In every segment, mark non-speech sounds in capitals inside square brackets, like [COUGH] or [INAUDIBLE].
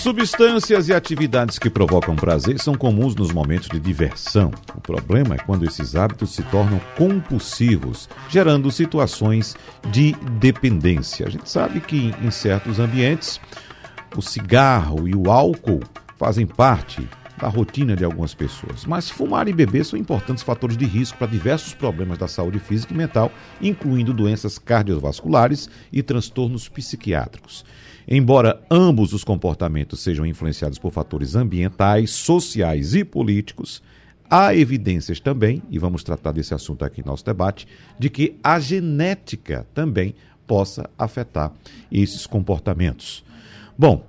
Substâncias e atividades que provocam prazer são comuns nos momentos de diversão. O problema é quando esses hábitos se tornam compulsivos, gerando situações de dependência. A gente sabe que em certos ambientes o cigarro e o álcool fazem parte da rotina de algumas pessoas. Mas fumar e beber são importantes fatores de risco para diversos problemas da saúde física e mental, incluindo doenças cardiovasculares e transtornos psiquiátricos. Embora ambos os comportamentos sejam influenciados por fatores ambientais, sociais e políticos, há evidências também, e vamos tratar desse assunto aqui no nosso debate, de que a genética também possa afetar esses comportamentos. Bom,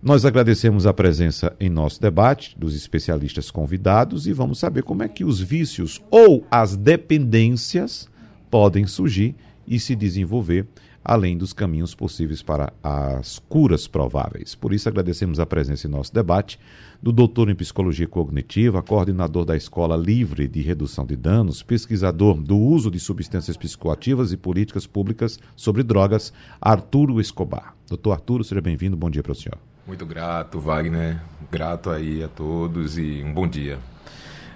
nós agradecemos a presença em nosso debate dos especialistas convidados e vamos saber como é que os vícios ou as dependências podem surgir e se desenvolver além dos caminhos possíveis para as curas prováveis. Por isso, agradecemos a presença em nosso debate do doutor em psicologia cognitiva, coordenador da Escola Livre de Redução de Danos, pesquisador do uso de substâncias psicoativas e políticas públicas sobre drogas, Arturo Escobar. Doutor Arturo, seja bem-vindo. Bom dia para o senhor. Muito grato, Wagner. Grato aí a todos e um bom dia.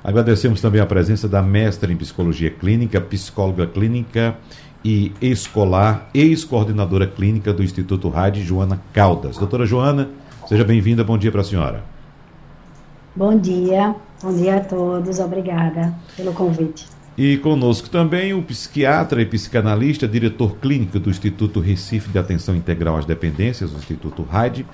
Agradecemos também a presença da mestra em psicologia clínica, psicóloga clínica e escolar, ex-coordenadora clínica do Instituto Rádio, Joana Caldas. Doutora Joana, seja bem-vinda, bom dia para a senhora. Bom dia, bom dia a todos, obrigada pelo convite. E conosco também o psiquiatra e psicanalista, diretor clínico do Instituto Recife de Atenção Integral às Dependências, o Instituto RAID,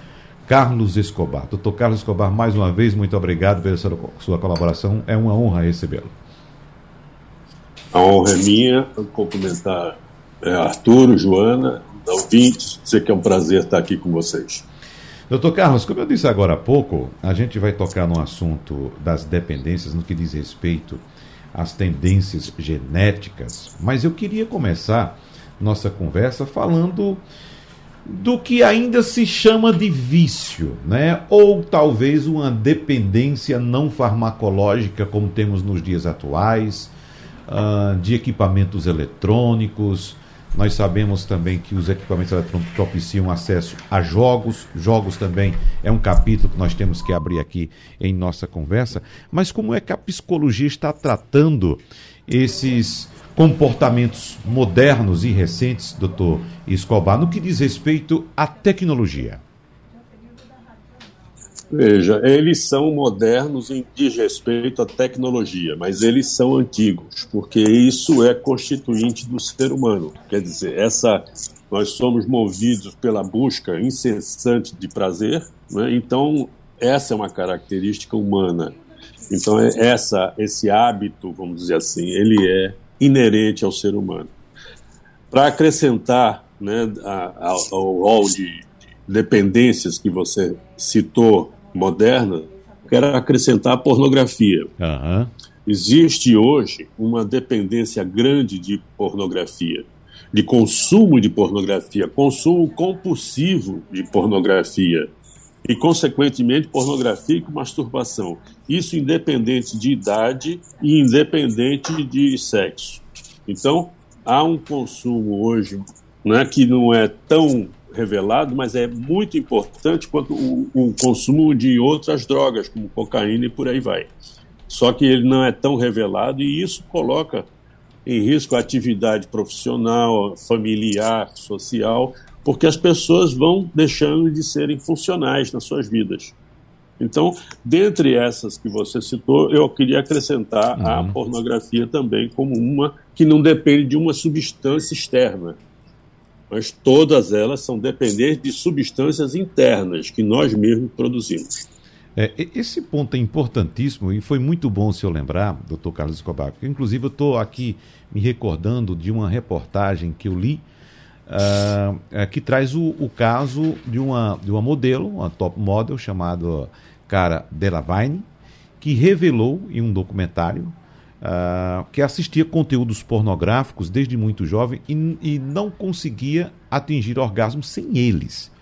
Carlos Escobar. Doutor Carlos Escobar, mais uma vez, muito obrigado pela sua colaboração. É uma honra recebê-lo. A honra é minha cumprimentar é, Joana, ouvintes, dizer que é um prazer estar aqui com vocês. Doutor Carlos, como eu disse agora há pouco, a gente vai tocar no assunto das dependências no que diz respeito às tendências genéticas, mas eu queria começar nossa conversa falando do que ainda se chama de vício, né? Ou talvez uma dependência não farmacológica como temos nos dias atuais, uh, de equipamentos eletrônicos. Nós sabemos também que os equipamentos eletrônicos propiciam acesso a jogos. Jogos também é um capítulo que nós temos que abrir aqui em nossa conversa. Mas como é que a psicologia está tratando esses comportamentos modernos e recentes, doutor Escobar, no que diz respeito à tecnologia? Veja, eles são modernos em diz respeito à tecnologia, mas eles são antigos, porque isso é constituinte do ser humano. Quer dizer, essa nós somos movidos pela busca incessante de prazer, né? então essa é uma característica humana. Então é essa esse hábito, vamos dizer assim, ele é inerente ao ser humano. Para acrescentar né, ao rol de dependências que você citou moderna, quero acrescentar a pornografia. Uhum. Existe hoje uma dependência grande de pornografia, de consumo de pornografia, consumo compulsivo de pornografia e, consequentemente, pornografia com masturbação. Isso independente de idade e independente de sexo. Então, há um consumo hoje né, que não é tão revelado, mas é muito importante quanto o, o, consumo de outras drogas, como cocaína e por aí vai. Só que ele não é tão revelado e isso coloca em risco a atividade profissional, familiar, social, porque as pessoas vão deixando de serem funcionais nas suas vidas. Então, dentre essas que você citou, eu queria acrescentar uhum. a pornografia também como uma que não depende de uma substância externa mas todas elas são dependentes de substâncias internas que nós mesmos produzimos. É, esse ponto é importantíssimo e foi muito bom o senhor lembrar, doutor Carlos Escobar, porque inclusive eu estou aqui me recordando de uma reportagem que eu li uh, que traz o, o, caso de uma, de uma modelo, uma top model chamada Cara Delevingne, que revelou em um documentário uh, que assistia conteúdos pornográficos desde muito jovem e, e não conseguia atingir orgasmo sem eles.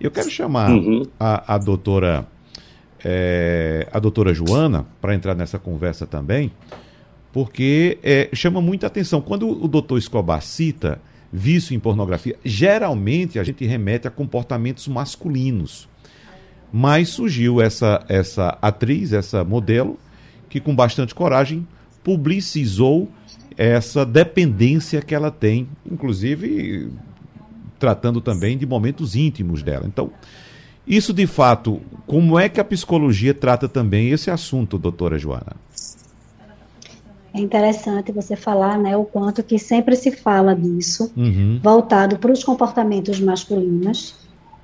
Eu quero chamar uhum. a, a doutora é, a doutora Joana para entrar nessa conversa também, porque é, chama muita atenção. Quando o doutor Escobar cita vício em pornografia, geralmente a gente remete a comportamentos masculinos. Mas surgiu essa, essa atriz, essa modelo, que com bastante coragem publicizou essa dependência que ela tem, inclusive tratando também de momentos íntimos dela. Então, isso de fato, como é que a psicologia trata também esse assunto, doutora Joana? É interessante você falar, né, o quanto que sempre se fala disso, uhum. voltado para os comportamentos masculinos,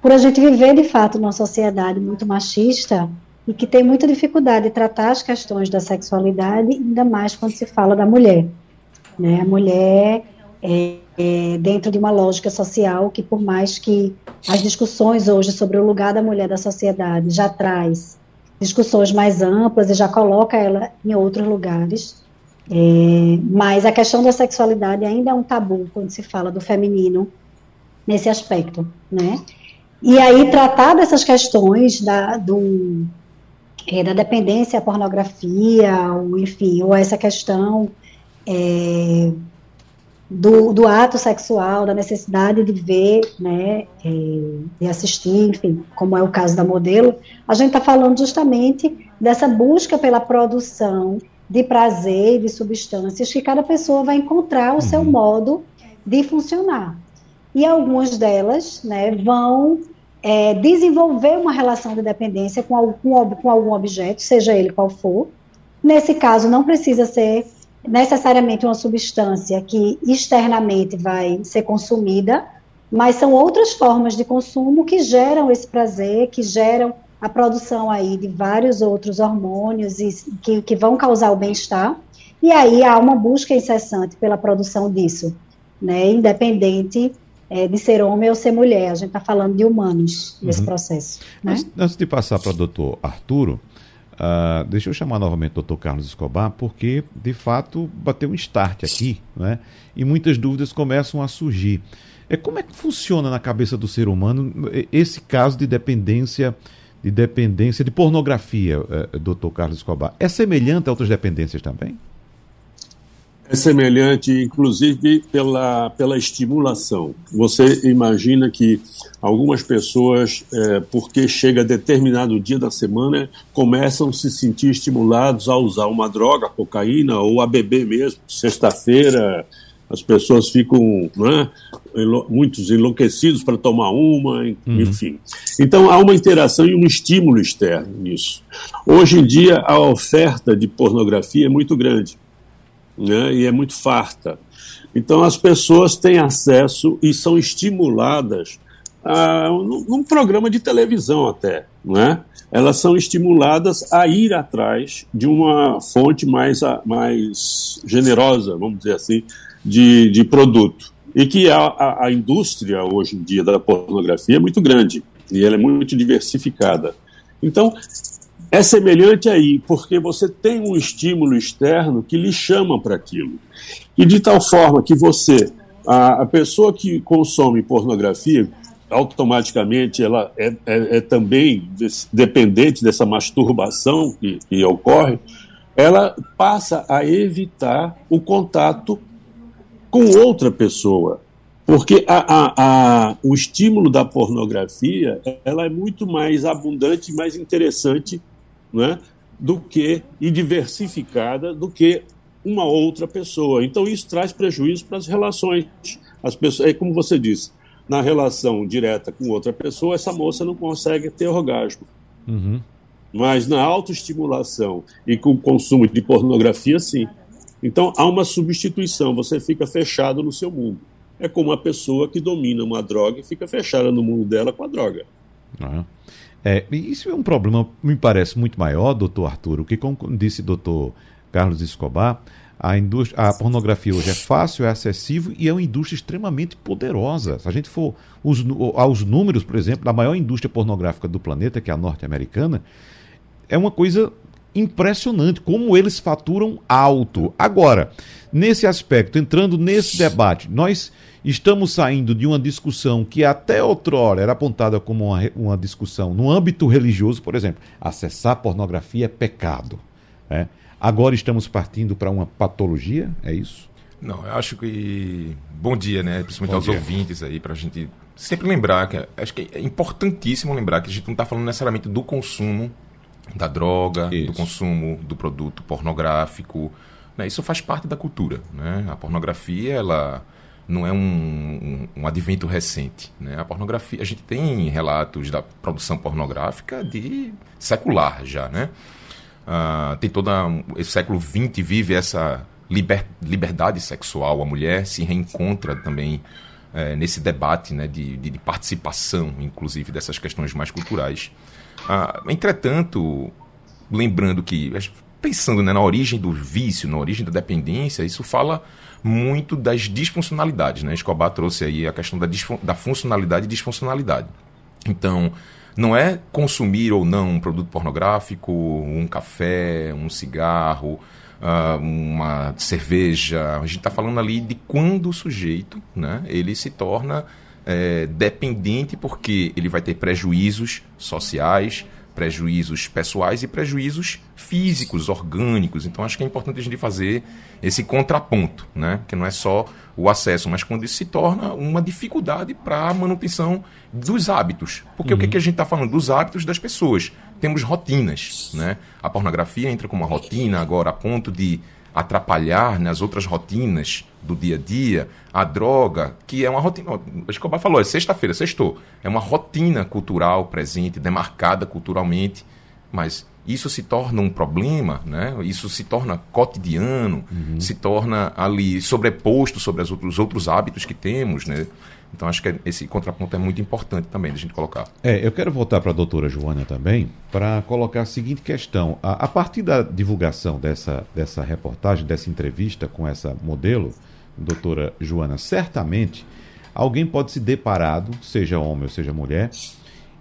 por a gente viver de fato numa sociedade muito machista e que tem muita dificuldade de tratar as questões da sexualidade, ainda mais quando se fala da mulher. Né? A mulher é, é, dentro de uma lógica social que, por mais que as discussões hoje sobre o lugar da mulher da sociedade já traz discussões mais amplas e já coloca ela em outros lugares, é, mas a questão da sexualidade ainda é um tabu quando se fala do feminino nesse aspecto, né? E aí tratar dessas questões da, do, é, da dependência à pornografia, ou, enfim, ou essa questão é, do, do, ato sexual, da necessidade de ver, né, é, de assistir, enfim, como é o caso da modelo, a gente está falando justamente dessa busca pela produção de prazer e de substâncias que cada pessoa vai encontrar o uhum. seu modo de funcionar. E algumas delas né, vão é, desenvolver uma relação de dependência com algum, com algum objeto, seja ele qual for. Nesse caso, não precisa ser necessariamente uma substância que externamente vai ser consumida, mas são outras formas de consumo que geram esse prazer, que geram a produção aí de vários outros hormônios e que, que vão causar o bem-estar. E aí há uma busca incessante pela produção disso, né, independente é, de ser homem ou ser mulher. A gente está falando de humanos nesse uhum. processo. Né? Antes, antes de passar para o doutor Arturo, Uh, deixa eu chamar novamente o doutor Carlos Escobar, porque de fato bateu um start aqui, né? e muitas dúvidas começam a surgir. É, como é que funciona na cabeça do ser humano esse caso de dependência de dependência de pornografia, uh, doutor Carlos Escobar? É semelhante a outras dependências também? É semelhante, inclusive, pela, pela estimulação. Você imagina que algumas pessoas, é, porque chega determinado dia da semana, começam a se sentir estimulados a usar uma droga, cocaína, ou a beber mesmo. Sexta-feira, as pessoas ficam, né, muitos enlouquecidos para tomar uma, uhum. enfim. Então há uma interação e um estímulo externo nisso. Hoje em dia, a oferta de pornografia é muito grande né, e é muito farta. Então as pessoas têm acesso e são estimuladas a, num programa de televisão até, né? Elas são estimuladas a ir atrás de uma fonte mais, mais generosa, vamos dizer assim, de, de produto. E que a, a, a indústria hoje em dia da pornografia é muito grande e ela é muito diversificada. Então, é semelhante aí, porque você tem um estímulo externo que lhe chama para aquilo. E de tal forma que você, a, a pessoa que consome pornografia, automaticamente ela é, é, é também dependente dessa masturbação que, que ocorre, ela passa a evitar o contato com outra pessoa. Porque a, a, a, o estímulo da pornografia ela é muito mais abundante mais interessante né, do que e diversificada do que uma outra pessoa. Então isso traz prejuízo para as relações. As pessoas, é como você disse, na relação direta com outra pessoa, essa moça não consegue ter orgasmo. Uhum. Mas na autoestimulação e com o consumo de pornografia, sim. Então há uma substituição, você fica fechado no seu mundo. É como uma pessoa que domina uma droga e fica fechada no mundo dela com a droga. Uhum. É, isso é um problema, me parece, muito maior, doutor Arturo, que, como disse doutor Carlos Escobar, a, a pornografia hoje é fácil, é acessível e é uma indústria extremamente poderosa. Se a gente for os, aos números, por exemplo, da maior indústria pornográfica do planeta, que é a norte-americana, é uma coisa impressionante como eles faturam alto. Agora, nesse aspecto, entrando nesse debate, nós estamos saindo de uma discussão que até outrora era apontada como uma, uma discussão no âmbito religioso, por exemplo, acessar pornografia é pecado. Né? Agora estamos partindo para uma patologia, é isso? Não, eu acho que. Bom dia, né? Principalmente Bom aos dia. ouvintes aí, para a gente sempre lembrar que acho que é importantíssimo lembrar que a gente não está falando necessariamente do consumo da droga, Isso. do consumo do produto pornográfico. Né? Isso faz parte da cultura. Né? A pornografia, ela não é um, um, um, advento recente. Né? A pornografia, a gente tem relatos da produção pornográfica de secular já, né? Ah, tem toda esse século XX vive essa liber, liberdade sexual. A mulher se reencontra também é, nesse debate né, de, de, de, participação, inclusive, dessas questões mais culturais. Ah, entretanto, lembrando que, pensando né, na origem do vício, na origem da dependência, isso fala muito das disfuncionalidades. Né? Escobar trouxe aí a questão da, da funcionalidade e disfuncionalidade. Então, não é consumir ou não um produto pornográfico, um café, um cigarro, uh, uma cerveja. A gente está falando ali de quando o sujeito né, ele se torna é, dependente porque ele vai ter prejuízos sociais, prejuízos pessoais e prejuízos físicos, orgânicos. Então acho que é importante a gente fazer esse contraponto, né? que não é só o acesso, mas quando isso se torna uma dificuldade para a manutenção dos hábitos. Porque uhum. o que, uhum. que a gente está falando? Dos hábitos das pessoas. Temos rotinas. Né? A pornografia entra como uma rotina agora a ponto de atrapalhar nas né, outras rotinas do dia a dia, a droga, que é uma rotina. O Escobar falou, é sexta-feira, sextou. É uma rotina cultural presente, demarcada culturalmente, mas isso se torna um problema, né? isso se torna cotidiano, uhum. se torna ali sobreposto sobre outros, os outros hábitos que temos. Né? Então acho que esse contraponto é muito importante também da gente colocar. É, eu quero voltar para a doutora Joana também para colocar a seguinte questão. A, a, partir da divulgação dessa, dessa reportagem, dessa entrevista com essa modelo, doutora Joana, certamente alguém pode se deparado, seja homem ou seja mulher,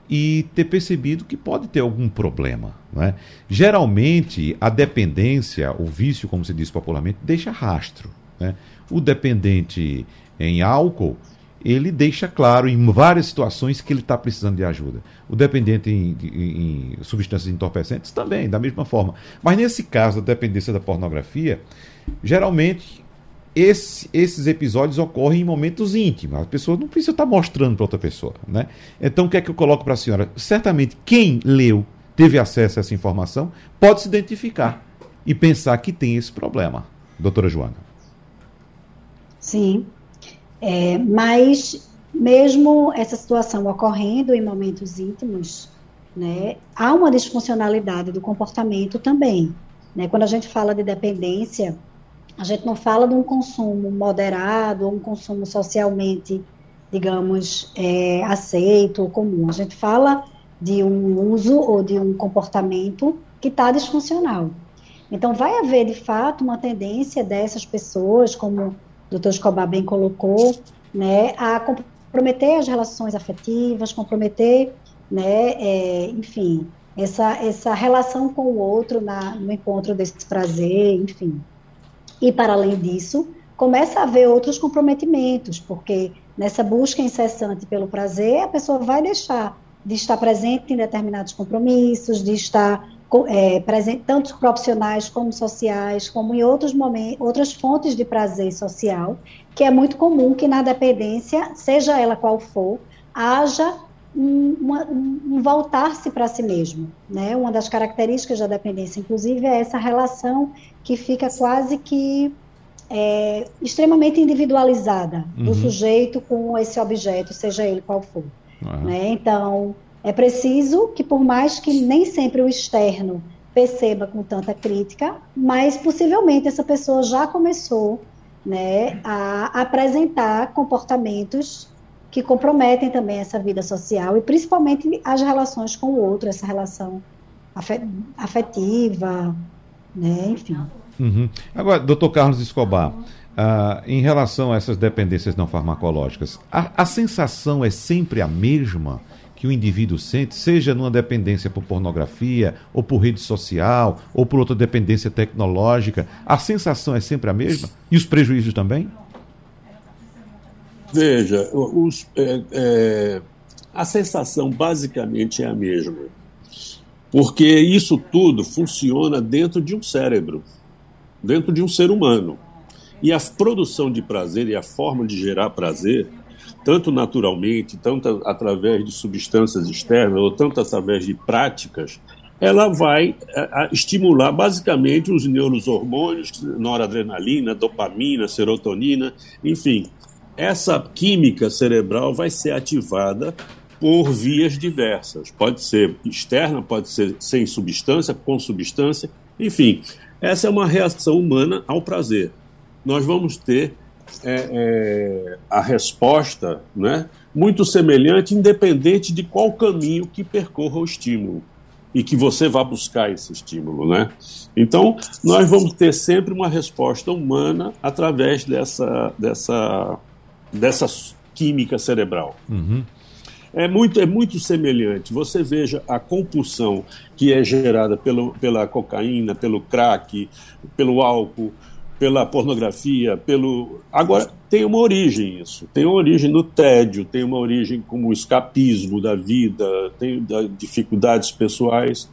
e ter percebido que pode ter algum problema. Né? Geralmente, a dependência, o vício, como se diz popularmente, deixa rastro. Né? O dependente em álcool ele deixa claro em várias situações que ele está precisando de ajuda. O dependente em, em, em, substâncias entorpecentes também, da mesma forma. Mas nesse caso da dependência da pornografia, geralmente esse, esses episódios ocorrem em momentos íntimos. A pessoa não precisa estar mostrando para outra pessoa. Né? Então, o que é que eu coloco para a senhora? Certamente, quem leu, teve acesso a essa informação, pode se identificar e pensar que tem esse problema. Doutora Joana. Sim, é, mas, mesmo essa situação ocorrendo em momentos íntimos, né, há uma disfuncionalidade do comportamento também. Né? Quando a gente fala de dependência, a gente não fala de um consumo moderado ou um consumo socialmente, digamos, é, aceito ou comum. A gente fala de um uso ou de um comportamento que está disfuncional. Então, vai haver, de fato, uma tendência dessas pessoas, como doutor Escobar bem colocou, né, a comprometer as relações afetivas, comprometer, né, é, enfim, essa, essa relação com o outro na, no encontro desse prazer, enfim. E, para além disso, começa a haver outros comprometimentos, porque nessa busca incessante pelo prazer, a pessoa vai deixar de estar presente em determinados compromissos, de estar é, tanto profissionais como sociais, como em outros momentos, outras fontes de prazer social, que é muito comum que na dependência, seja ela qual for, haja um, um voltar-se para si mesmo. Né? Uma das características da dependência, inclusive, é essa relação que fica quase que é, extremamente individualizada uhum. do sujeito com esse objeto, seja ele qual for. Uhum. Né? Então, é preciso que, por mais que nem sempre o externo perceba com tanta crítica, mas possivelmente essa pessoa já começou né, a apresentar comportamentos que comprometem também essa vida social e principalmente as relações com o outro, essa relação afetiva, né, enfim. Uhum. Agora, doutor Carlos Escobar, ah, em relação a essas dependências não farmacológicas, a, a sensação é sempre a mesma? Que o indivíduo sente, seja numa dependência por pornografia, ou por rede social, ou por outra dependência tecnológica, a sensação é sempre a mesma? E os prejuízos também? Veja, os, é, é, a sensação basicamente é a mesma. Porque isso tudo funciona dentro de um cérebro, dentro de um ser humano. E a produção de prazer e a forma de gerar prazer, tanto naturalmente, tanto através de substâncias externas, ou tanto através de práticas, ela vai a, estimular basicamente os neurohormônios, noradrenalina, dopamina, serotonina, enfim. Essa química cerebral vai ser ativada por vias diversas. Pode ser externa, pode ser sem substância, com substância, enfim. Essa é uma reação humana ao prazer nós vamos ter é, é, a resposta né, muito semelhante, independente de qual caminho que percorra o estímulo e que você vá buscar esse estímulo, né? Então, nós vamos ter sempre uma resposta humana através dessa, dessa, dessa química cerebral. Uhum. É muito, é muito semelhante. Você veja a compulsão que é gerada pelo, pela cocaína, pelo crack, pelo álcool, pela pornografia, pelo. Agora, tem uma origem isso. Tem uma origem no tédio, tem uma origem como escapismo da vida, tem dificuldades pessoais,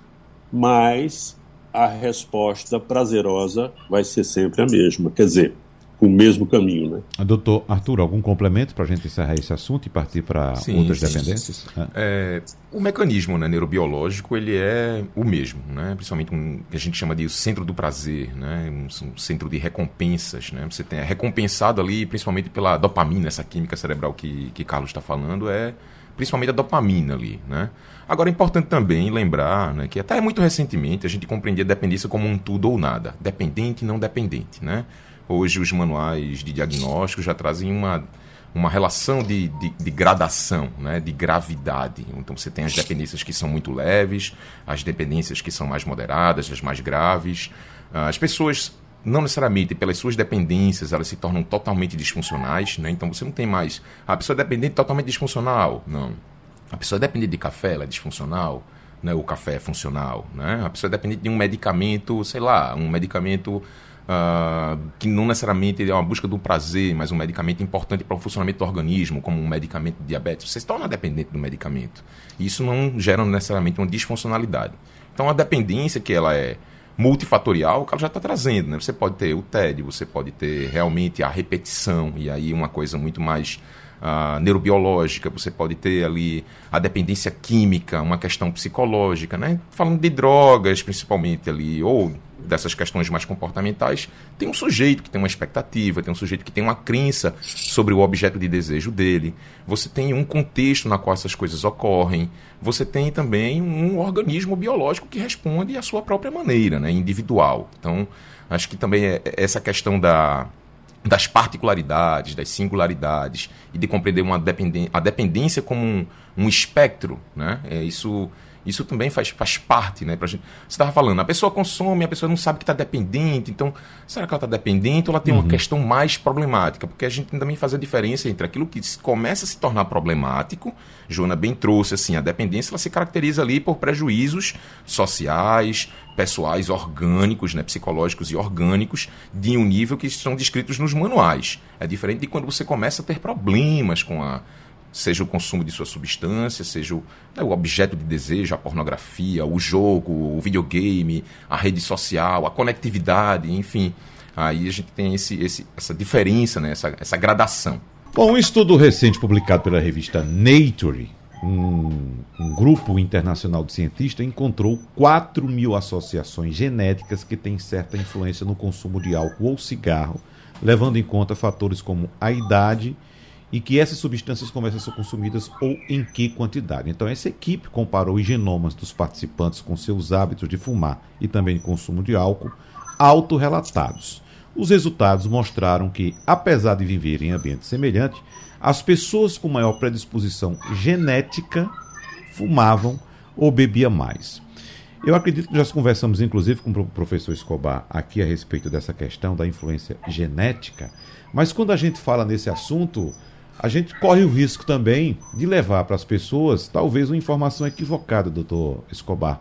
mas a resposta prazerosa vai ser sempre a mesma. Quer dizer, o mesmo caminho. Né? Doutor Arthur, algum complemento para a gente encerrar esse assunto e partir para outras sim. dependências? É, o mecanismo né, neurobiológico ele é o mesmo, né? principalmente um que a gente chama de o centro do prazer, né? um, um, centro de recompensas. Né? Você tem é recompensado ali, principalmente pela dopamina, essa química cerebral que, que Carlos está falando, é principalmente a dopamina ali. Né? Agora é importante também lembrar né, que até muito recentemente a gente compreendia a dependência como um tudo ou nada, dependente e não dependente. Né? Hoje os manuais de diagnóstico já trazem uma, uma relação de, de, de, gradação, né, de gravidade. Então você tem as dependências que são muito leves, as dependências que são mais moderadas, as mais graves. As pessoas, não necessariamente pelas suas dependências, elas se tornam totalmente disfuncionais. Né? Então você não tem mais a pessoa é dependente totalmente disfuncional. Não. A pessoa é dependente de café, ela é disfuncional. Né? O café é funcional. Né? A pessoa é dependente de um medicamento, sei lá, um medicamento uh, que não necessariamente é uma busca do prazer, mas um medicamento importante para o funcionamento do organismo, como um medicamento de diabetes, você se torna dependente do medicamento. Isso não gera necessariamente uma disfuncionalidade. Então a dependência que ela é multifatorial, o cara já está trazendo, né? Você pode ter o TED, você pode ter realmente a repetição, e aí uma coisa muito mais uh, neurobiológica, você pode ter ali a dependência química, uma questão psicológica, né? Falando de drogas, principalmente ali, ou dessas questões mais comportamentais, tem um sujeito que tem uma expectativa, tem um sujeito que tem uma crença sobre o objeto de desejo dele. Você tem um contexto na qual essas coisas ocorrem. Você tem também um organismo biológico que responde à sua própria maneira, né, individual. Então, acho que também é essa questão da das particularidades, das singularidades e de compreender uma dependência, a dependência como um, um espectro, né? É, isso isso também faz, faz parte, né? Pra gente, você estava falando, a pessoa consome, a pessoa não sabe que está dependente. Então, será que ela está dependente ou ela tem uhum. uma questão mais problemática? Porque a gente também faz a diferença entre aquilo que começa a se tornar problemático. Joana bem trouxe assim, a dependência ela se caracteriza ali por prejuízos sociais, pessoais, orgânicos, né, psicológicos e orgânicos, de um nível que são descritos nos manuais. É diferente de quando você começa a ter problemas com a seja o consumo de sua substância, seja o, né, o, objeto de desejo, a pornografia, o jogo, o videogame, a rede social, a conectividade, enfim. Aí a gente tem esse, esse, essa diferença, né, essa, essa gradação. Bom, um estudo recente publicado pela revista Nature, um, um, grupo internacional de cientistas encontrou 4 mil associações genéticas que têm certa influência no consumo de álcool ou cigarro, levando em conta fatores como a idade e que essas substâncias começam a ser consumidas ou em que quantidade. Então, essa equipe comparou os genomas dos participantes com seus hábitos de fumar e também de consumo de álcool, autorrelatados. Os resultados mostraram que, apesar de viverem em ambientes semelhantes, as pessoas com maior predisposição genética fumavam ou bebiam mais. Eu acredito que já conversamos, inclusive, com o professor Escobar aqui a respeito dessa questão da influência genética, mas quando a gente fala nesse assunto, a gente corre o risco também de levar para as pessoas talvez uma informação equivocada, doutor Escobar.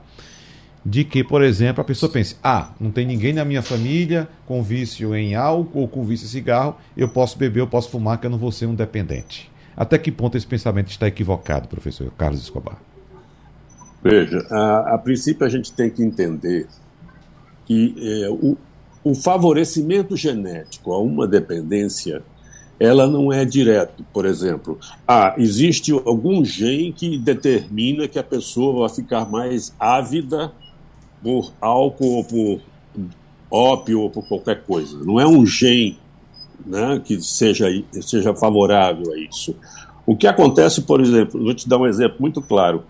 De que, por exemplo, a pessoa pense: ah, não tem ninguém na minha família com vício em álcool ou com vício em cigarro, eu posso beber, eu posso fumar, que eu não vou ser um dependente. Até que ponto esse pensamento está equivocado, professor Carlos Escobar? Veja, a, a princípio a gente tem que entender que é, o, o favorecimento genético a uma dependência ela não é direto. Por exemplo, ah, existe algum gene que determina que a pessoa vai ficar mais ávida por álcool ou por ópio ou por qualquer coisa. Não é um gene né, que seja, seja favorável a isso. O que acontece, por exemplo, vou te dar um exemplo muito claro.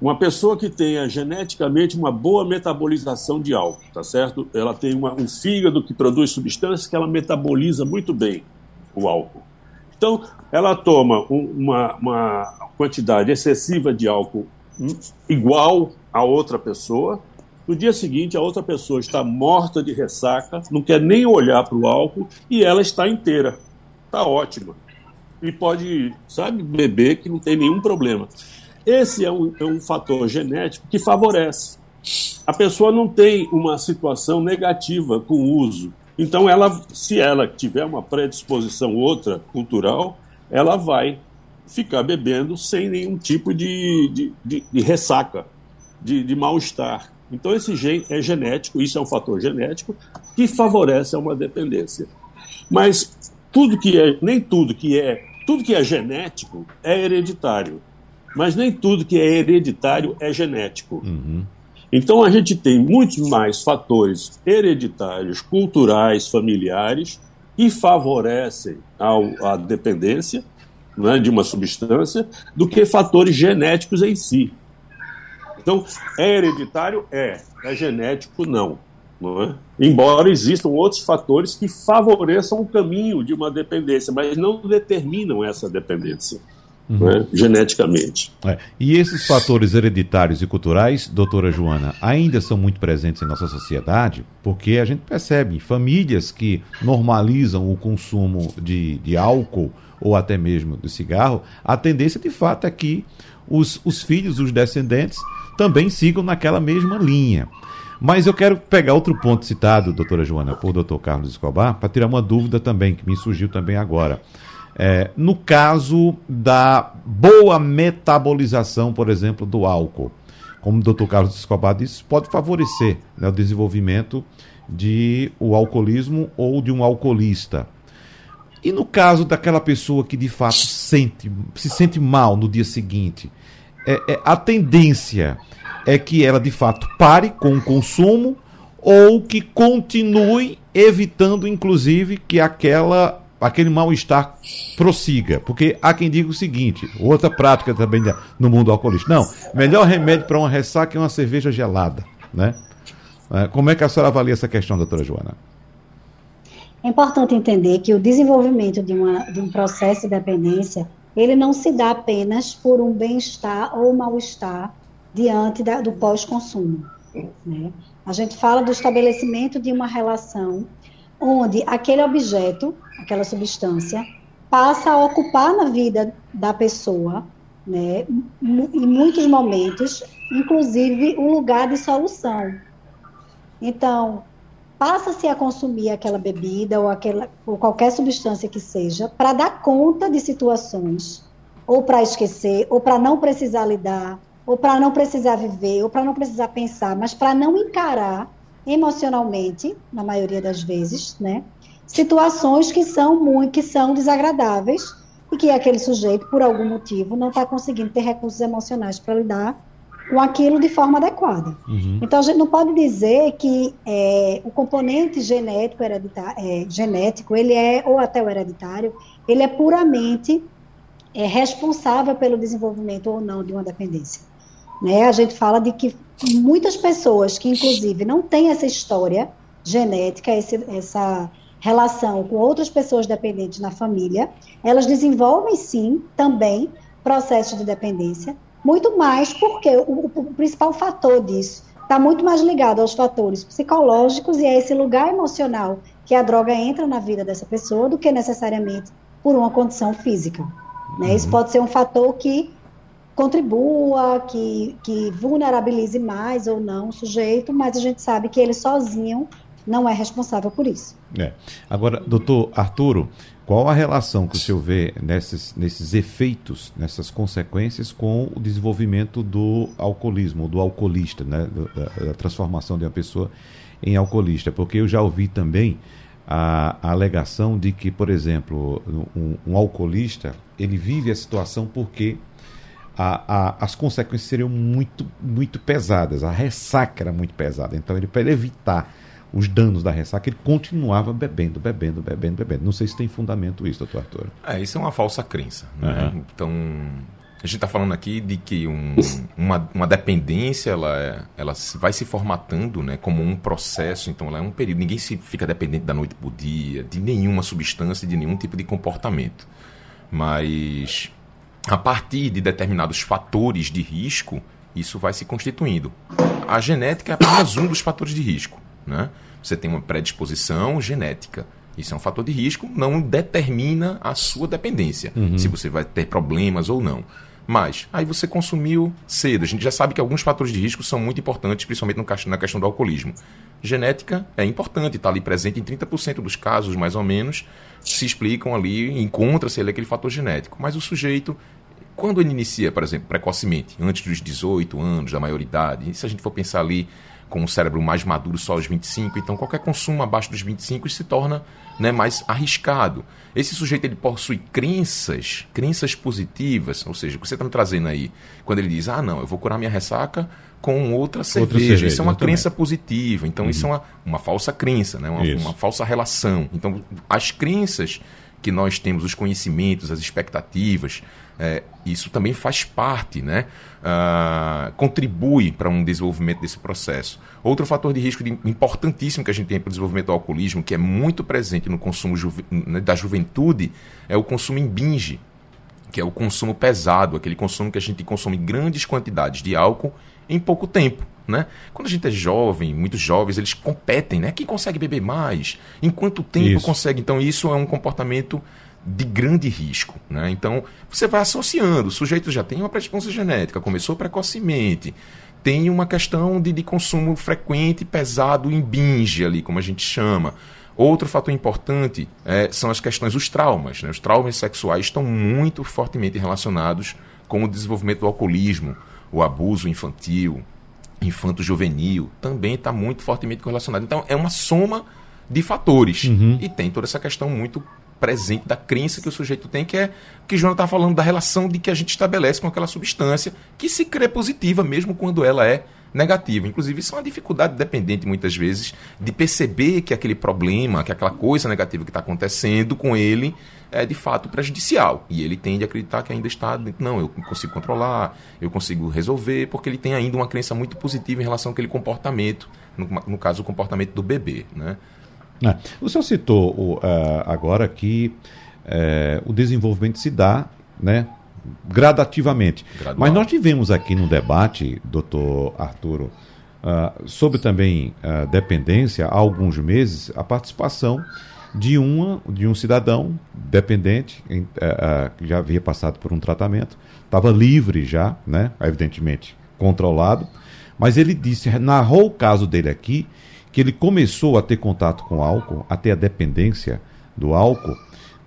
Uma pessoa que tenha geneticamente uma boa metabolização de álcool, tá certo? Ela tem uma, um fígado que produz substâncias que ela metaboliza muito bem o álcool. Então, ela toma uma, uma quantidade excessiva de álcool igual a outra pessoa. No dia seguinte, a outra pessoa está morta de ressaca, não quer nem olhar para o álcool e ela está inteira. Está ótima. E pode, sabe, beber que não tem nenhum problema. Esse é um, é um fator genético que favorece. A pessoa não tem uma situação negativa com o uso então, ela, se ela tiver uma predisposição outra cultural, ela vai ficar bebendo sem nenhum tipo de, de, de, de ressaca, de, de mal-estar. Então, esse gene é genético, isso é um fator genético que favorece uma dependência. Mas tudo que é, nem tudo que é, tudo que é genético é hereditário. Mas nem tudo que é hereditário é genético. Uhum. Então a gente tem muitos mais fatores hereditários, culturais, familiares que favorecem ao, a dependência né, de uma substância do que fatores genéticos em si. Então, é hereditário? É. É genético? Não. não é? Embora existam outros fatores que favoreçam o caminho de uma dependência, mas não determinam essa dependência uhum. né, geneticamente. É. E esses fatores hereditários e culturais, doutora Joana, ainda são muito presentes em nossa sociedade, porque a gente percebe famílias que normalizam o consumo de, de álcool ou até mesmo de cigarro, a tendência de fato é que os, os filhos, os descendentes, também sigam naquela mesma linha. Mas eu quero pegar outro ponto citado, doutora Joana, por doutor Carlos Escobar, para tirar uma dúvida também, que me surgiu também agora. É, no caso da boa metabolização, por exemplo, do álcool, como o Dr. Carlos Escobar disse, pode favorecer né, o desenvolvimento de o alcoolismo ou de um alcoolista. E no caso daquela pessoa que de fato sente, se sente mal no dia seguinte, é, é, a tendência é que ela de fato pare com o consumo ou que continue evitando, inclusive, que aquela aquele mal-estar prossiga. Porque há quem diga o seguinte, outra prática também no mundo alcoolista. Não, melhor remédio para uma ressaca é uma cerveja gelada. Né? É, como é que a senhora avalia essa questão, doutora Joana? É importante entender que o desenvolvimento de, uma, de um processo de dependência, ele não se dá apenas por um bem-estar ou mal-estar diante da, do pós-consumo. Né? A gente fala do estabelecimento de uma relação onde aquele objeto, aquela substância, passa a ocupar na vida da pessoa, né, em muitos momentos, inclusive o um lugar de solução. Então, passa-se a consumir aquela bebida ou, aquela, ou qualquer substância que seja para dar conta de situações, ou para esquecer, ou para não precisar lidar, ou para não precisar viver, ou para não precisar pensar, mas para não encarar emocionalmente, na maioria das vezes, né? Situações que são muito, que são desagradáveis e que aquele sujeito, por algum motivo, não está conseguindo ter recursos emocionais para lidar com aquilo de forma adequada. Uhum. Então a gente não pode dizer que é, o componente genético, é, genético, ele é ou até o hereditário, ele é puramente é, responsável pelo desenvolvimento ou não de uma dependência. Né? A gente fala de que muitas pessoas que, inclusive, não têm essa história genética, esse, essa relação com outras pessoas dependentes na família, elas desenvolvem, sim, também processos de dependência, muito mais porque o, o principal fator disso está muito mais ligado aos fatores psicológicos e a esse lugar emocional que a droga entra na vida dessa pessoa do que necessariamente por uma condição física. Né? Uhum. Isso pode ser um fator que contribua, que, que vulnerabilize mais ou não o sujeito, mas a gente sabe que ele sozinho não é responsável por isso. É. Agora, doutor Arturo, qual a relação que o senhor vê nesses, nesses efeitos, nessas consequências com o desenvolvimento do alcoolismo, do alcoolista, né? da, da transformação de uma pessoa em alcoolista? Porque eu já ouvi também a, a alegação de que, por exemplo, um, um, alcoolista ele vive a situação porque a, a, as consequências seriam muito, muito pesadas, a ressaca era muito pesada. Então, ele para evitar os danos da ressaca, ele continuava bebendo, bebendo, bebendo, bebendo. Não sei se tem fundamento isso, doutor Arthur. É, isso é uma falsa crença. Né? Uhum. Então, a gente está falando aqui de que um, uma, uma dependência ela, é, ela vai se formatando né, como um processo, então ela é um período. Ninguém se fica dependente da noite para o dia, de nenhuma substância, de nenhum tipo de comportamento. Mas a partir de determinados fatores de risco, isso vai se constituindo. A genética é apenas um dos fatores de risco. Né? Você tem uma predisposição genética. Isso é um fator de risco, não determina a sua dependência, uhum. se você vai ter problemas ou não. Mas aí você consumiu cedo. A gente já sabe que alguns fatores de risco são muito importantes, principalmente na questão do alcoolismo. Genética é importante, está ali presente em 30% dos casos, mais ou menos, se explicam ali, encontra-se ali aquele fator genético. Mas o sujeito, quando ele inicia, por exemplo, precocemente, antes dos 18 anos, da maioridade, e se a gente for pensar ali com o cérebro mais maduro só aos 25, então qualquer consumo abaixo dos 25 se torna né, mais arriscado. Esse sujeito ele possui crenças, crenças positivas, ou seja, o que você está me trazendo aí, quando ele diz, ah não, eu vou curar minha ressaca com outra cerveja, outra cerveja isso é uma crença positiva, então uhum. isso é uma, uma falsa crença, né, uma, uma falsa relação. Então as crenças que nós temos, os conhecimentos, as expectativas, é, isso também faz parte, né? Uh, contribui para um desenvolvimento desse processo. Outro fator de risco de, importantíssimo que a gente tem para o desenvolvimento do alcoolismo, que é muito presente no consumo juve, né, da juventude, é o consumo em binge, que é o consumo pesado, aquele consumo que a gente consome grandes quantidades de álcool em pouco tempo. Né? Quando a gente é jovem, muitos jovens, eles competem, né? Quem consegue beber mais? Em quanto tempo isso. consegue? Então, isso é um comportamento de grande risco. Né? Então, você vai associando. O sujeito já tem uma predisposição genética, começou precocemente, tem uma questão de, de consumo frequente, pesado em binge ali, como a gente chama. Outro fator importante é, são as questões, os traumas. Né? Os traumas sexuais estão muito fortemente relacionados com o desenvolvimento do alcoolismo, o abuso infantil, infanto-juvenil, também está muito fortemente correlacionado. Então, é uma soma de fatores. Uhum. E tem toda essa questão muito presente da crença que o sujeito tem, que é que Joana está falando da relação de que a gente estabelece com aquela substância que se crê positiva, mesmo quando ela é negativa. Inclusive, isso é uma dificuldade dependente, muitas vezes, de perceber que aquele problema, que aquela coisa negativa que está acontecendo com ele é de fato prejudicial. E ele tende a acreditar que ainda está. Não, eu consigo controlar, eu consigo resolver, porque ele tem ainda uma crença muito positiva em relação àquele comportamento, no, no caso, o comportamento do bebê. Né? É. O senhor citou uh, agora que uh, o desenvolvimento se dá né, gradativamente. Gradual. Mas nós tivemos aqui no debate, doutor Arturo, uh, sobre também dependência, há alguns meses, a participação de, uma, de um cidadão dependente, em, que já havia passado por um tratamento, estava livre já, né, evidentemente controlado, mas ele disse, narrou o caso dele aqui que ele começou a ter contato com álcool, a ter a dependência do álcool,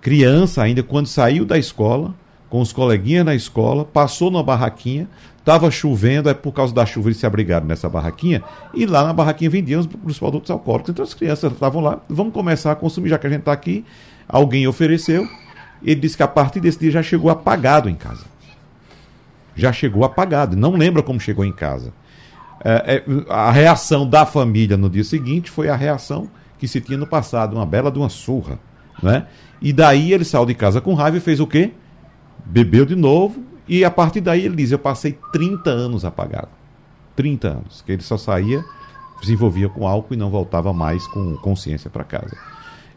criança ainda, quando saiu da escola, com os coleguinhas na escola, passou numa barraquinha, estava chovendo, é por causa da chuva eles se abrigaram nessa barraquinha, e lá na barraquinha vendiam os, os produtos alcoólicos. Então as crianças estavam lá, vamos começar a consumir, já que a gente está aqui, alguém ofereceu, ele disse que a partir desse dia já chegou apagado em casa. Já chegou apagado, não lembra como chegou em casa. É, é, a reação da família no dia seguinte foi a reação que se tinha no passado, uma bela de uma surra. Né? E daí ele saiu de casa com raiva e fez o quê? Bebeu de novo e a partir daí ele diz: Eu passei 30 anos apagado. 30 anos. Que ele só saía, se envolvia com álcool e não voltava mais com consciência para casa.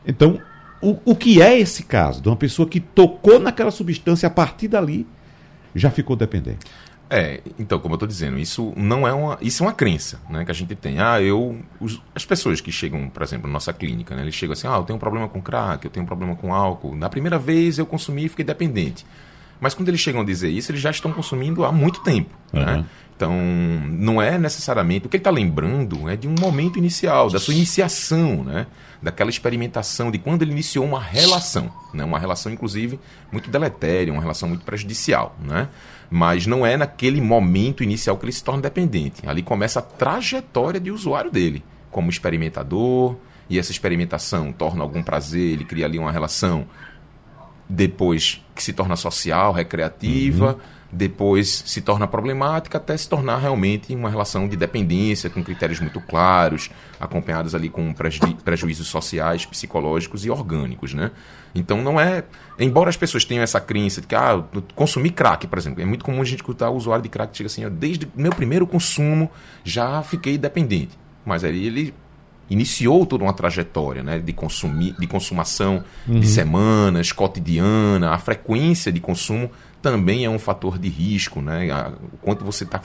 Então, o, o que é esse caso? De uma pessoa que tocou naquela substância a partir dali já ficou dependente. É, então, como eu estou dizendo, isso não é uma. Isso é uma crença né, que a gente tem. Ah, eu. Os, as pessoas que chegam, por exemplo, na nossa clínica, né, eles chegam assim, ah, eu tenho um problema com crack, eu tenho um problema com álcool. Na primeira vez eu consumi e fiquei dependente. Mas quando eles chegam a dizer isso, eles já estão consumindo há muito tempo. Uhum. Né? Então, não é necessariamente. O que ele está lembrando é de um momento inicial, da sua iniciação, né? daquela experimentação, de quando ele iniciou uma relação. Né? Uma relação, inclusive, muito deletéria, uma relação muito prejudicial. Né? Mas não é naquele momento inicial que ele se torna dependente. Ali começa a trajetória de usuário dele, como experimentador, e essa experimentação torna algum prazer, ele cria ali uma relação depois que se torna social, recreativa. Uhum depois se torna problemática até se tornar realmente uma relação de dependência com critérios muito claros, acompanhados ali com preju prejuízos sociais, psicológicos e orgânicos, né? Então não é, embora as pessoas tenham essa crença de que ah, consumir crack, por exemplo, é muito comum a gente escutar o usuário de crack que chega assim, desde meu primeiro consumo já fiquei dependente. Mas aí ele iniciou toda uma trajetória né, de, consumir, de consumação uhum. de semanas, cotidiana, a frequência de consumo também é um fator de risco, né? O quanto você está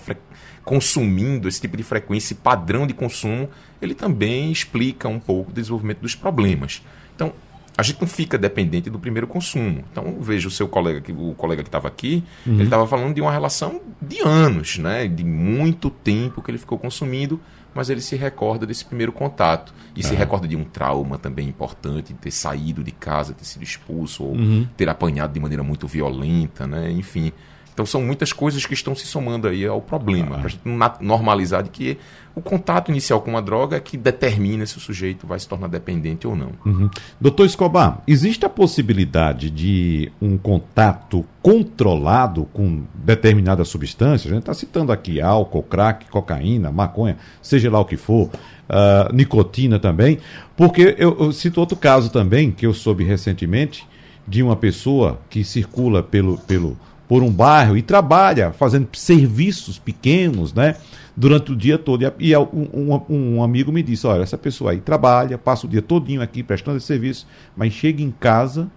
consumindo esse tipo de frequência, esse padrão de consumo, ele também explica um pouco o desenvolvimento dos problemas. Então, a gente não fica dependente do primeiro consumo. Então, veja o seu colega, o colega que estava aqui, uhum. ele estava falando de uma relação de anos, né? De muito tempo que ele ficou consumindo mas ele se recorda desse primeiro contato. E se recorda de um trauma também importante, de ter saído de casa, ter sido expulso, ou uhum. ter apanhado de maneira muito violenta, né? Enfim. Então são muitas coisas que estão se somando aí ao problema, ah. para a gente normalizar de que o contato inicial com uma droga é que determina se o sujeito vai se tornar dependente ou não. Uhum. Doutor Escobar, existe a possibilidade de um contato controlado com determinada substância? A gente está citando aqui álcool, crack, cocaína, maconha, seja lá o que for, uh, nicotina também, porque eu, eu cito outro caso também que eu soube recentemente de uma pessoa que circula pelo, pelo por um bairro e trabalha fazendo serviços pequenos, né? Durante o dia todo. E um, um, um, amigo me disse: olha, essa pessoa aí trabalha, passa o dia todinho aqui prestando esse serviço, mas chega em casa,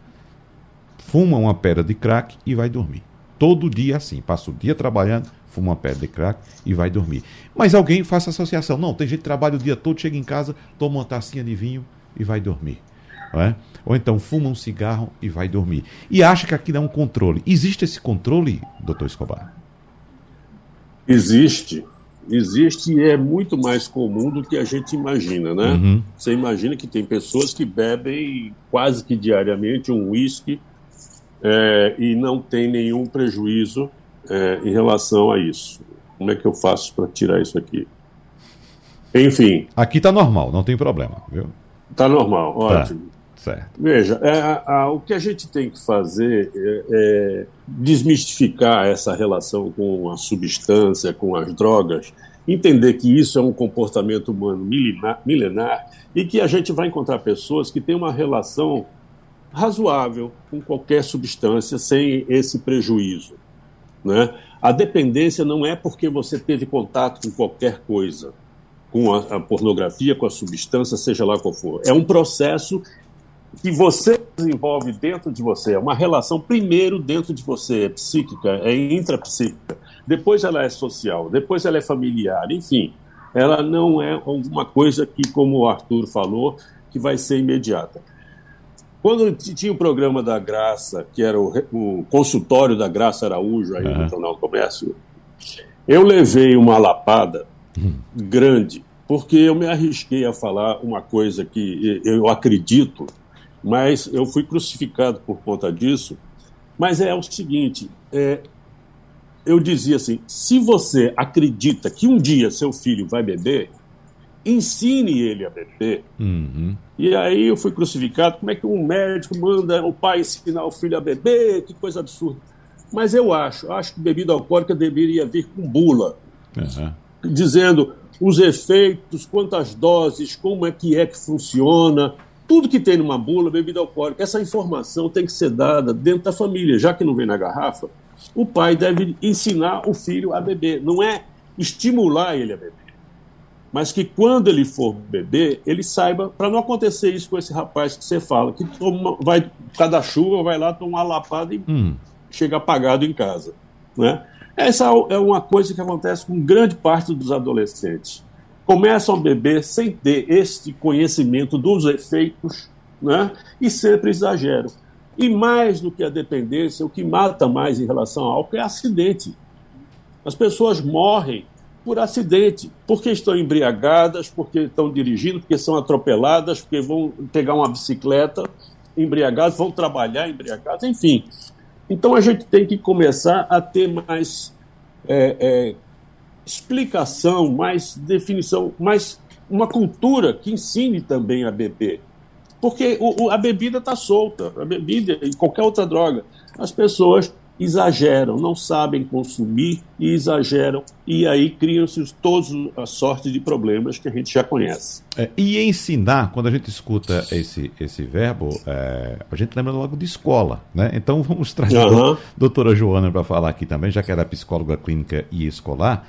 fuma uma pedra de crack e vai dormir. Todo dia assim, passa o dia trabalhando, fuma uma pedra de crack e vai dormir. Mas alguém faça associação. Não, tem gente que trabalha o dia todo, chega em casa, toma uma tacinha de vinho e vai dormir. É? Ou então fuma um cigarro e vai dormir. E acha que aquilo é um controle. Existe esse controle, doutor Escobar? Existe. Existe e é muito mais comum do que a gente imagina, né? Uhum. Você imagina que tem pessoas que bebem quase que diariamente um uísque é, e não tem nenhum prejuízo é, em relação a isso. Como é que eu faço para tirar isso aqui? Enfim. Aqui está normal, não tem problema, viu? Está normal, tá. Certo. Veja, é, a, o que a gente tem que fazer é, é, desmistificar essa relação com a substância, com as drogas, entender que isso é um comportamento humano milenar, milenar e que a gente vai encontrar pessoas que têm uma relação razoável com qualquer substância sem esse prejuízo. Né? A dependência não é porque você teve contato com qualquer coisa, com a, a pornografia, com a substância, seja lá qual for. É um processo que você desenvolve dentro de você, é uma relação primeiro dentro de você, é psíquica, é intrapsíquica, depois ela é social, depois ela é familiar, enfim, ela não é alguma coisa que, como o Arthur falou, que vai ser imediata. Quando tinha o programa da Graça, que era o, o consultório da Graça Araújo aí uhum. no Jornal do Comércio, eu levei uma lapada uhum. grande, porque eu me arrisquei a falar uma coisa que eu acredito mas eu fui crucificado por conta disso. Mas é o seguinte: é, eu dizia assim: se você acredita que um dia seu filho vai beber, ensine ele a beber. Uhum. E aí eu fui crucificado. Como é que um médico manda o pai ensinar o filho a beber? Que coisa absurda. Mas eu acho, acho que bebida alcoólica deveria vir com bula, uhum. dizendo os efeitos, quantas doses, como é que é que funciona, tudo que tem numa bula, bebida alcoólica, essa informação tem que ser dada dentro da família, já que não vem na garrafa. O pai deve ensinar o filho a beber, não é estimular ele a beber. Mas que quando ele for beber, ele saiba, para não acontecer isso com esse rapaz que você fala, que toma, vai, cada chuva, vai lá, toma uma lapada e hum. chega apagado em casa. Né? Essa é uma coisa que acontece com grande parte dos adolescentes começam a beber sem ter este conhecimento dos efeitos né? e sempre exageram. E mais do que a dependência, o que mata mais em relação ao álcool é acidente. As pessoas morrem por acidente, porque estão embriagadas, porque estão dirigindo, porque são atropeladas, porque vão pegar uma bicicleta embriagadas, vão trabalhar embriagadas, enfim. Então a gente tem que começar a ter mais é, é, explicação, mais definição, mais uma cultura que ensine também a beber. Porque o, o, a bebida está solta, a bebida e qualquer outra droga. As pessoas exageram, não sabem consumir e exageram, e aí criam-se todos a sorte de problemas que a gente já conhece. É, e ensinar, quando a gente escuta esse, esse verbo, é, a gente lembra logo de escola, né? Então vamos trazer uhum. a doutora Joana para falar aqui também, já que era psicóloga clínica e escolar.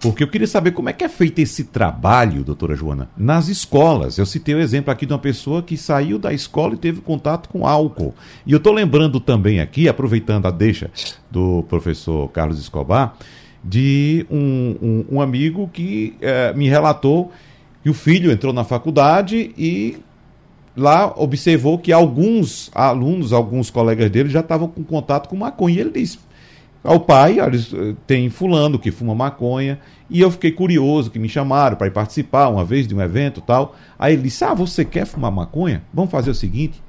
Porque eu queria saber como é que é feito esse trabalho, doutora Joana, nas escolas. Eu citei o exemplo aqui de uma pessoa que saiu da escola e teve contato com álcool. E eu estou lembrando também aqui, aproveitando a deixa do professor Carlos Escobar, de um, um, um amigo que é, me relatou que o filho entrou na faculdade e lá observou que alguns alunos, alguns colegas dele já estavam com contato com maconha. E ele disse: ao pai, tem fulano que fuma maconha, e eu fiquei curioso que me chamaram para ir participar uma vez de um evento tal. Aí ele disse: Ah, você quer fumar maconha? Vamos fazer o seguinte: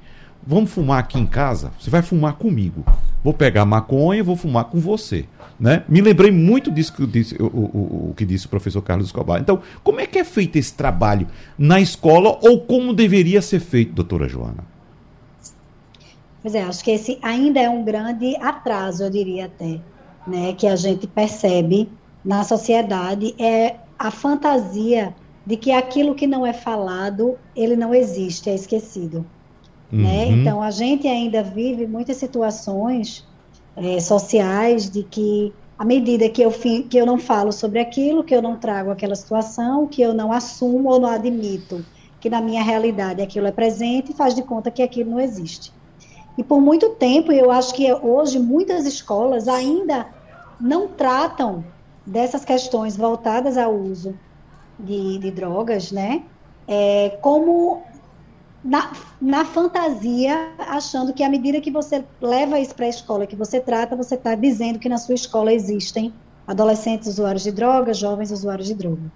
vamos fumar aqui em casa, você vai fumar comigo. Vou pegar maconha vou fumar com você. Né? Me lembrei muito disso que disse, o, o, o, que disse o professor Carlos Escobar. Então, como é que é feito esse trabalho na escola ou como deveria ser feito, doutora Joana? Pois é, acho que esse ainda é um grande atraso, eu diria até, né, que a gente percebe na sociedade é a fantasia de que aquilo que não é falado, ele não existe, é esquecido. Né? Uhum. Né? Então, a gente ainda vive muitas situações é, sociais de que, à medida que eu, que eu não falo sobre aquilo, que eu não trago aquela situação, que eu não assumo ou não admito que na minha realidade aquilo é presente, faz de conta que aquilo não existe. E por muito tempo, eu acho que hoje muitas escolas ainda não tratam dessas questões voltadas ao uso de, de drogas, né? É, como na, na fantasia, achando que à medida que você leva isso para a escola, que você trata, você está dizendo que na sua escola existem adolescentes usuários de drogas, jovens usuários de droga.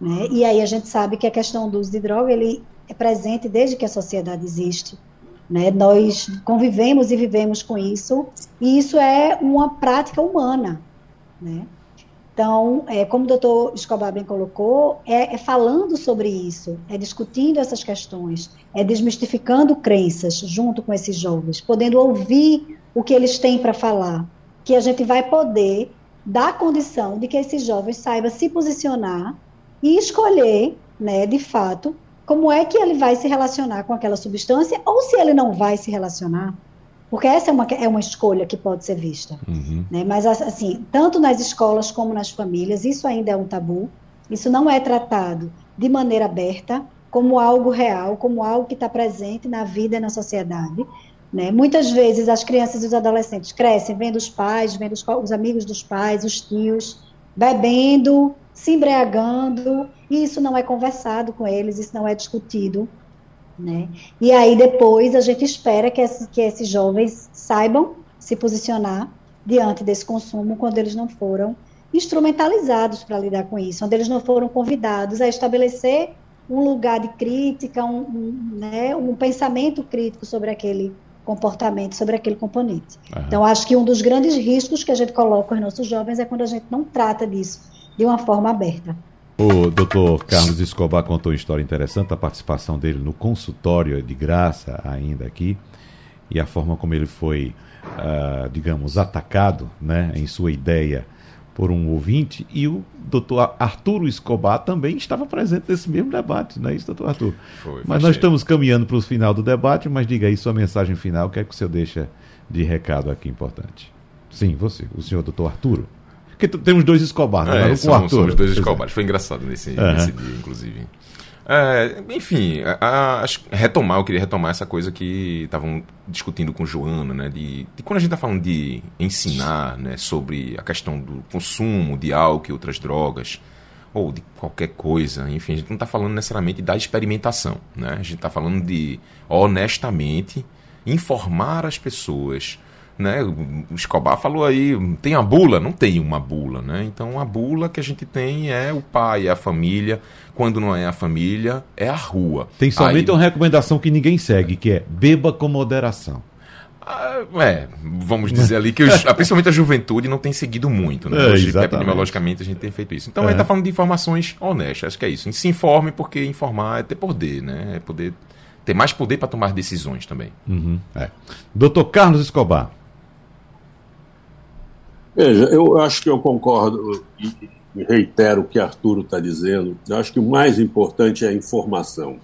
Né? E aí a gente sabe que a questão do uso de droga ele é presente desde que a sociedade existe. Né? Nós convivemos e vivemos com isso, e isso é uma prática humana. Né? Então, é, como o doutor Escobar bem colocou, é, é, falando sobre isso, é discutindo essas questões, é desmistificando crenças junto com esses jovens, podendo ouvir o que eles têm para falar, que a gente vai poder dar condição de que esses jovens saibam se posicionar e escolher, né, de fato, como é que ele vai se relacionar com aquela substância ou se ele não vai se relacionar. Porque essa é uma, é uma escolha que pode ser vista. Uhum. Né? Mas, assim, tanto nas escolas como nas famílias, isso ainda é um tabu. Isso não é tratado de maneira aberta, como algo real, como algo que está presente na vida e na sociedade. Né? Muitas vezes as crianças e os adolescentes crescem vendo os pais, vendo os, os amigos dos pais, os tios, bebendo, se embriagando, e isso não é conversado com eles, isso não é discutido. Né? E aí depois a gente espera que esses, que esses jovens saibam se posicionar diante desse consumo quando eles não foram instrumentalizados para lidar com isso, quando eles não foram convidados a estabelecer um lugar de crítica, um, um, né, um pensamento crítico sobre aquele comportamento, sobre aquele componente. Uhum. Então, acho que um dos grandes riscos que a gente coloca aos nossos jovens é quando a gente não trata disso de uma forma aberta. O doutor Carlos Escobar contou uma história interessante, a participação dele no consultório de graça ainda aqui, e a forma como ele foi, uh, digamos, atacado né, em sua ideia por um ouvinte, e o doutor Arturo Escobar também estava presente nesse mesmo debate, não é isso, doutor Arthur? Foi, mas nós estamos caminhando para o final do debate, mas diga aí sua mensagem final, o que é que o senhor deixa de recado aqui importante? Sim, você, o senhor doutor Arturo. Porque temos dois Escobar, é, né? são, são os dois Escobares. Foi engraçado nesse, uhum. nesse dia, inclusive. É, enfim, a, a, retomar, eu queria retomar essa coisa que estavam discutindo com Joana, né? De, de, quando a gente está falando de ensinar né, sobre a questão do consumo de álcool e outras drogas, ou de qualquer coisa, enfim, a gente não está falando necessariamente da experimentação, né? A gente está falando de honestamente informar as pessoas. Né? O Escobar falou aí, tem a bula? Não tem uma bula, né? Então a bula que a gente tem é o pai, é a família. Quando não é a família, é a rua. Tem somente aí... uma recomendação que ninguém segue, que é beba com moderação. Ah, é, vamos dizer ali que os, [LAUGHS] principalmente a juventude não tem seguido muito, né? É, Hoje, epidemiologicamente, a gente tem feito isso. Então, é. a gente está falando de informações honestas, acho que é isso. Se informe, porque informar é ter poder, né? É poder ter mais poder para tomar decisões também. Uhum, é. Doutor Carlos Escobar. Veja, eu acho que eu concordo e reitero o que Arturo está dizendo. Eu acho que o mais importante é a informação.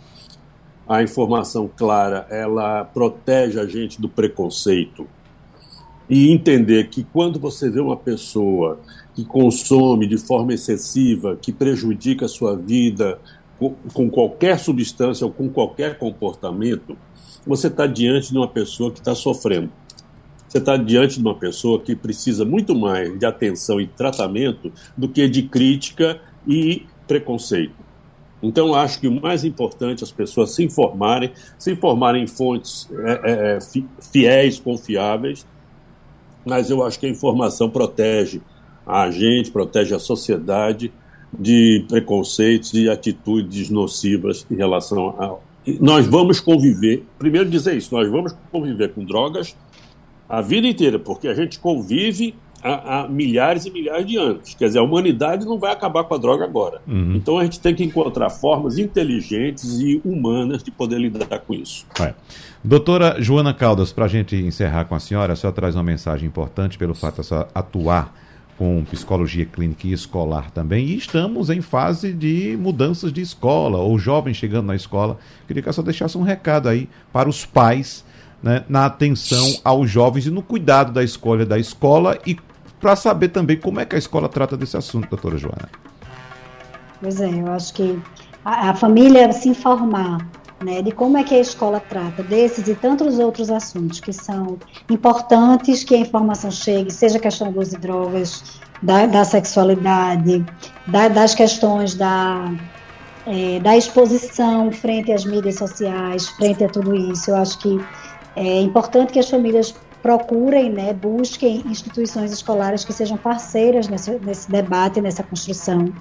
A informação clara, ela protege a gente do preconceito. E entender que quando você vê uma pessoa que consome de forma excessiva, que prejudica a sua vida com qualquer substância ou com qualquer comportamento, você está diante de uma pessoa que está sofrendo você está diante de uma pessoa que precisa muito mais de atenção e tratamento do que de crítica e preconceito. Então, acho que o mais importante é as pessoas se informarem, se informarem em fontes é, é, é fiéis, confiáveis, mas eu acho que a informação protege a gente, protege a sociedade de preconceitos e atitudes nocivas em relação a. Nós vamos conviver, primeiro dizer isso, nós vamos conviver com drogas a vida inteira, porque a gente convive há, há, milhares e milhares de anos. Quer dizer, a humanidade não vai acabar com a droga agora. Uhum. Então a gente tem que encontrar formas inteligentes e humanas de poder lidar com isso. É. Doutora Joana Caldas, para a gente encerrar com a senhora, a senhora traz uma mensagem importante pelo fato de atuar com psicologia clínica e escolar também, e estamos em fase de mudanças de escola, ou jovens chegando na escola. Queria que a senhora deixasse um recado aí para os pais né, na atenção aos jovens e no cuidado da escolha da escola e para saber também como é que a escola trata desse assunto, doutora Joana. Pois é, eu acho que a, a família se informar né, de como é que a escola trata desses e tantos outros assuntos que são importantes que a informação chegue, seja questão dos drogas, da, da sexualidade, da, das questões da, é, da exposição frente às mídias sociais, frente a tudo isso. Eu acho que é importante que as famílias procurem, né, busquem instituições escolares que sejam parceiras nesse, nesse debate, nessa construção,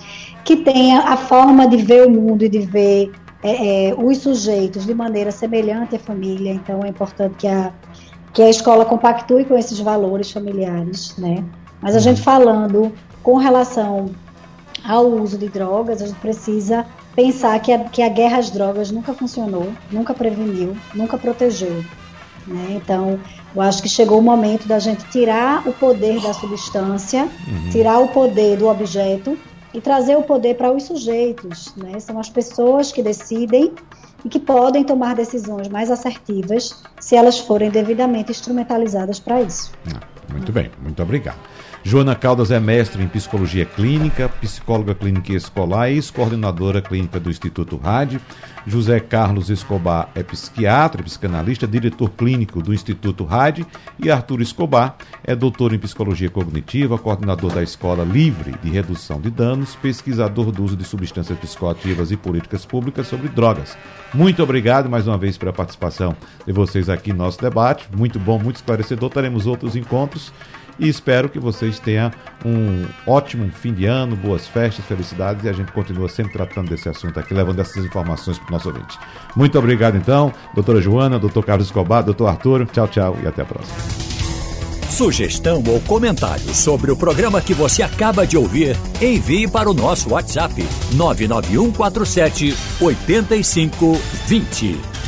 que tenha a forma de ver o mundo e de ver é, é, os sujeitos de maneira semelhante à família. Então, é importante que a, que a escola compactue com esses valores familiares, né? Mas a gente falando com relação ao uso de drogas, a gente precisa pensar que a, que a guerra às drogas nunca funcionou, nunca preveniu, nunca protegeu. Né? Então, eu acho que chegou o momento da gente tirar o poder da substância, uhum. tirar o poder do objeto e trazer o poder para os sujeitos. Né? São as pessoas que decidem e que podem tomar decisões mais assertivas se elas forem devidamente instrumentalizadas para isso. Ah, muito bem, muito obrigado. Joana Caldas é mestre em psicologia clínica, psicóloga clínica e escolar e ex-coordenadora clínica do Instituto Rádio. José Carlos Escobar é psiquiatra, psicanalista, diretor clínico do Instituto Rádio. E Arthur Escobar é doutor em psicologia cognitiva, coordenador da Escola Livre de Redução de Danos, pesquisador do uso de substâncias psicoativas e políticas públicas sobre drogas. Muito obrigado mais uma vez pela participação de vocês aqui no nosso debate. Muito bom, muito esclarecedor. Teremos outros encontros e espero que vocês tenham um ótimo fim de ano, boas festas, felicidades e a gente continua sempre tratando desse assunto aqui, levando essas informações para o nosso ouvinte. Muito obrigado então, doutora Joana, doutor Carlos Escobar, doutor Arthur. Tchau, tchau e até a próxima. Sugestão ou comentário sobre o programa que você acaba de ouvir, envie para o nosso WhatsApp 99147 8520.